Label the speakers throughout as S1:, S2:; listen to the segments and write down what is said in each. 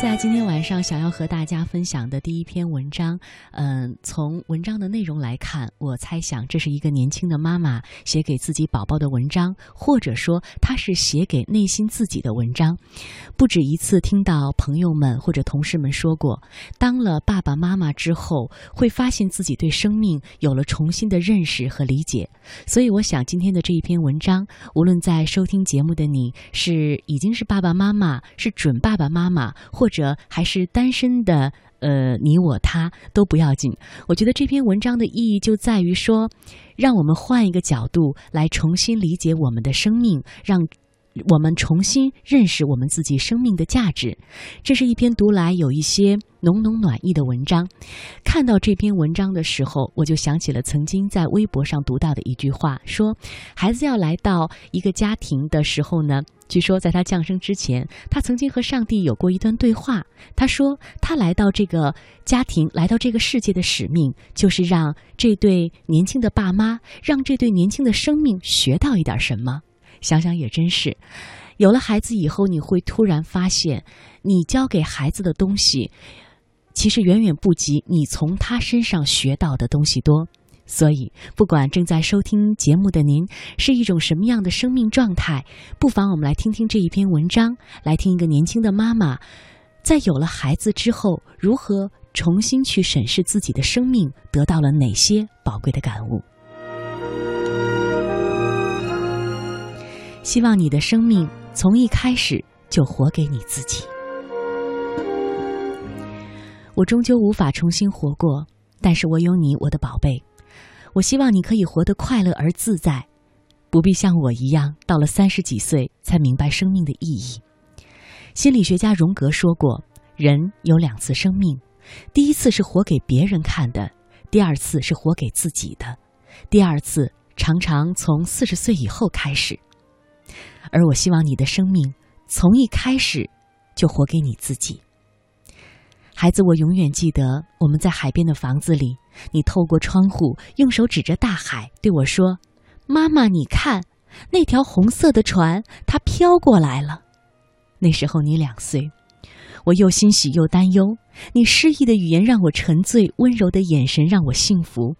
S1: 在今天晚上想要和大家分享的第一篇文章，嗯，从文章的内容来看，我猜想这是一个年轻的妈妈写给自己宝宝的文章，或者说她是写给内心自己的文章。不止一次听到朋友们或者同事们说过，当了爸爸妈妈之后，会发现自己对生命有了重新的认识和理解。所以，我想今天的这一篇文章，无论在收听节目的你是已经是爸爸妈妈，是准爸爸妈妈，或者还是单身的，呃，你我他都不要紧。我觉得这篇文章的意义就在于说，让我们换一个角度来重新理解我们的生命，让我们重新认识我们自己生命的价值。这是一篇读来有一些浓浓暖意的文章。看到这篇文章的时候，我就想起了曾经在微博上读到的一句话：说孩子要来到一个家庭的时候呢。据说，在他降生之前，他曾经和上帝有过一段对话。他说，他来到这个家庭，来到这个世界的使命，就是让这对年轻的爸妈，让这对年轻的生命学到一点什么。想想也真是，有了孩子以后，你会突然发现，你教给孩子的东西，其实远远不及你从他身上学到的东西多。所以，不管正在收听节目的您是一种什么样的生命状态，不妨我们来听听这一篇文章，来听一个年轻的妈妈，在有了孩子之后，如何重新去审视自己的生命，得到了哪些宝贵的感悟。希望你的生命从一开始就活给你自己。我终究无法重新活过，但是我有你，我的宝贝。我希望你可以活得快乐而自在，不必像我一样到了三十几岁才明白生命的意义。心理学家荣格说过，人有两次生命，第一次是活给别人看的，第二次是活给自己的。第二次常常从四十岁以后开始，而我希望你的生命从一开始就活给你自己。孩子，我永远记得我们在海边的房子里，你透过窗户用手指着大海对我说：“妈妈，你看，那条红色的船，它飘过来了。”那时候你两岁，我又欣喜又担忧。你诗意的语言让我沉醉，温柔的眼神让我幸福，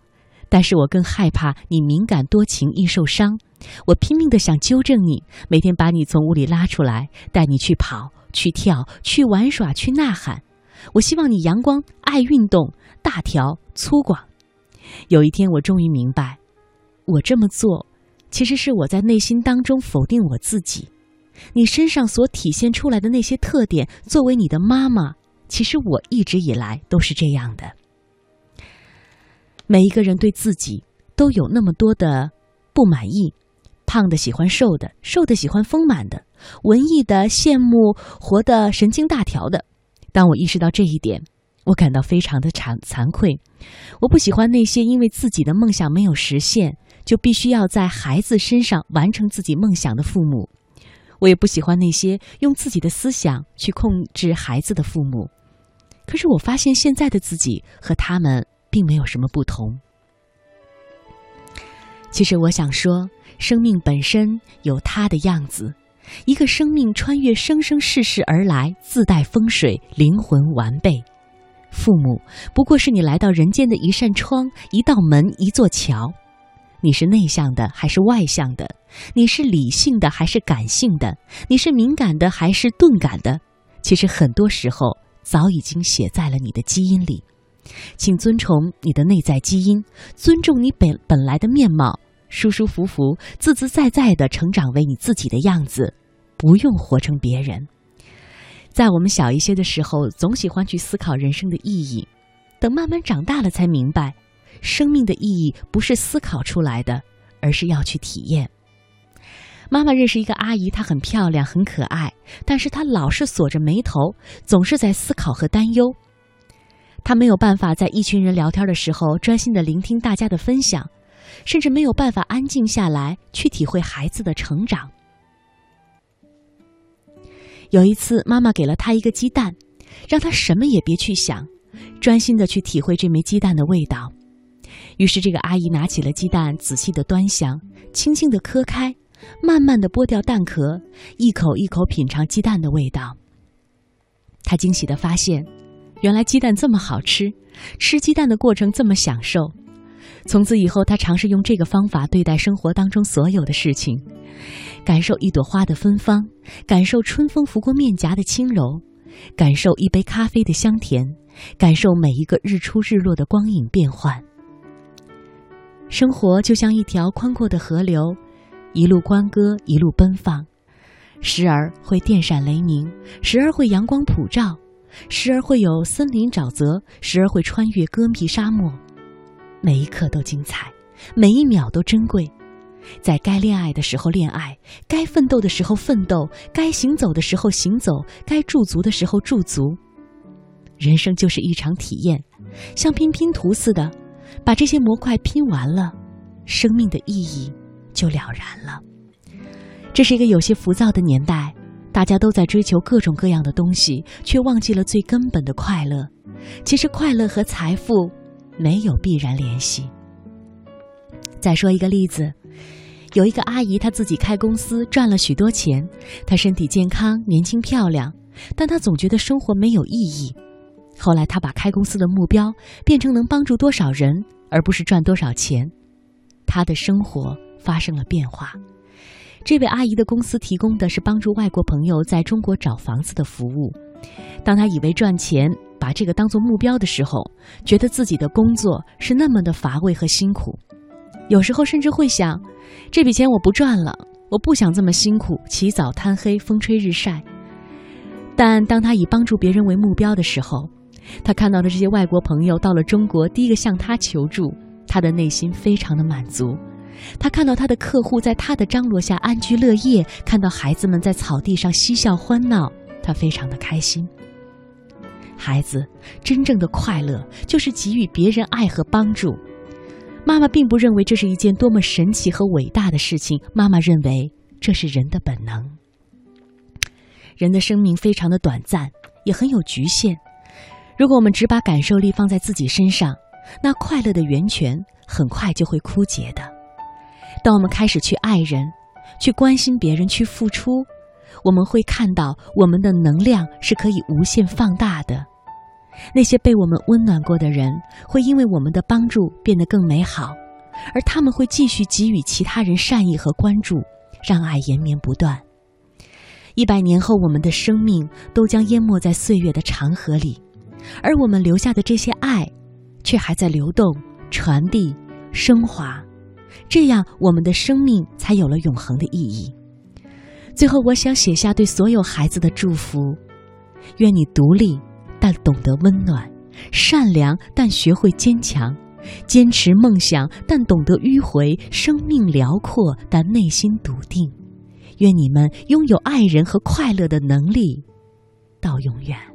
S1: 但是我更害怕你敏感多情易受伤。我拼命的想纠正你，每天把你从屋里拉出来，带你去跑、去跳、去玩耍、去呐喊。我希望你阳光、爱运动、大条、粗犷。有一天，我终于明白，我这么做，其实是我在内心当中否定我自己。你身上所体现出来的那些特点，作为你的妈妈，其实我一直以来都是这样的。每一个人对自己都有那么多的不满意：胖的喜欢瘦的，瘦的喜欢丰满的，文艺的羡慕活得神经大条的。当我意识到这一点，我感到非常的惭惭愧。我不喜欢那些因为自己的梦想没有实现，就必须要在孩子身上完成自己梦想的父母。我也不喜欢那些用自己的思想去控制孩子的父母。可是我发现现在的自己和他们并没有什么不同。其实我想说，生命本身有它的样子。一个生命穿越生生世世而来，自带风水，灵魂完备。父母不过是你来到人间的一扇窗、一道门、一座桥。你是内向的还是外向的？你是理性的还是感性的？你是敏感的还是钝感的？其实很多时候早已经写在了你的基因里。请遵从你的内在基因，尊重你本本来的面貌，舒舒服服、自自在在的成长为你自己的样子。不用活成别人。在我们小一些的时候，总喜欢去思考人生的意义。等慢慢长大了，才明白，生命的意义不是思考出来的，而是要去体验。妈妈认识一个阿姨，她很漂亮，很可爱，但是她老是锁着眉头，总是在思考和担忧。他没有办法在一群人聊天的时候专心的聆听大家的分享，甚至没有办法安静下来去体会孩子的成长。有一次，妈妈给了他一个鸡蛋，让他什么也别去想，专心的去体会这枚鸡蛋的味道。于是，这个阿姨拿起了鸡蛋，仔细的端详，轻轻的磕开，慢慢的剥掉蛋壳，一口一口品尝鸡蛋的味道。他惊喜的发现，原来鸡蛋这么好吃，吃鸡蛋的过程这么享受。从此以后，他尝试用这个方法对待生活当中所有的事情，感受一朵花的芬芳，感受春风拂过面颊的轻柔，感受一杯咖啡的香甜，感受每一个日出日落的光影变幻。生活就像一条宽阔的河流，一路欢歌，一路奔放，时而会电闪雷鸣，时而会阳光普照，时而会有森林沼泽，时而会穿越戈壁沙漠。每一刻都精彩，每一秒都珍贵。在该恋爱的时候恋爱，该奋斗的时候奋斗，该行走的时候行走，该驻足的时候驻足。人生就是一场体验，像拼拼图似的，把这些模块拼完了，生命的意义就了然了。这是一个有些浮躁的年代，大家都在追求各种各样的东西，却忘记了最根本的快乐。其实，快乐和财富。没有必然联系。再说一个例子，有一个阿姨，她自己开公司赚了许多钱，她身体健康、年轻漂亮，但她总觉得生活没有意义。后来，她把开公司的目标变成能帮助多少人，而不是赚多少钱。她的生活发生了变化。这位阿姨的公司提供的是帮助外国朋友在中国找房子的服务。当她以为赚钱，把这个当做目标的时候，觉得自己的工作是那么的乏味和辛苦，有时候甚至会想，这笔钱我不赚了，我不想这么辛苦，起早贪黑，风吹日晒。但当她以帮助别人为目标的时候，她看到的这些外国朋友到了中国，第一个向她求助，她的内心非常的满足。他看到他的客户在他的张罗下安居乐业，看到孩子们在草地上嬉笑欢闹，他非常的开心。孩子真正的快乐就是给予别人爱和帮助。妈妈并不认为这是一件多么神奇和伟大的事情，妈妈认为这是人的本能。人的生命非常的短暂，也很有局限。如果我们只把感受力放在自己身上，那快乐的源泉很快就会枯竭的。当我们开始去爱人，去关心别人，去付出，我们会看到我们的能量是可以无限放大的。那些被我们温暖过的人，会因为我们的帮助变得更美好，而他们会继续给予其他人善意和关注，让爱延绵不断。一百年后，我们的生命都将淹没在岁月的长河里，而我们留下的这些爱，却还在流动、传递、升华，这样我们的生命才有了永恒的意义。最后，我想写下对所有孩子的祝福：愿你独立。但懂得温暖，善良但学会坚强，坚持梦想但懂得迂回，生命辽阔但内心笃定。愿你们拥有爱人和快乐的能力，到永远。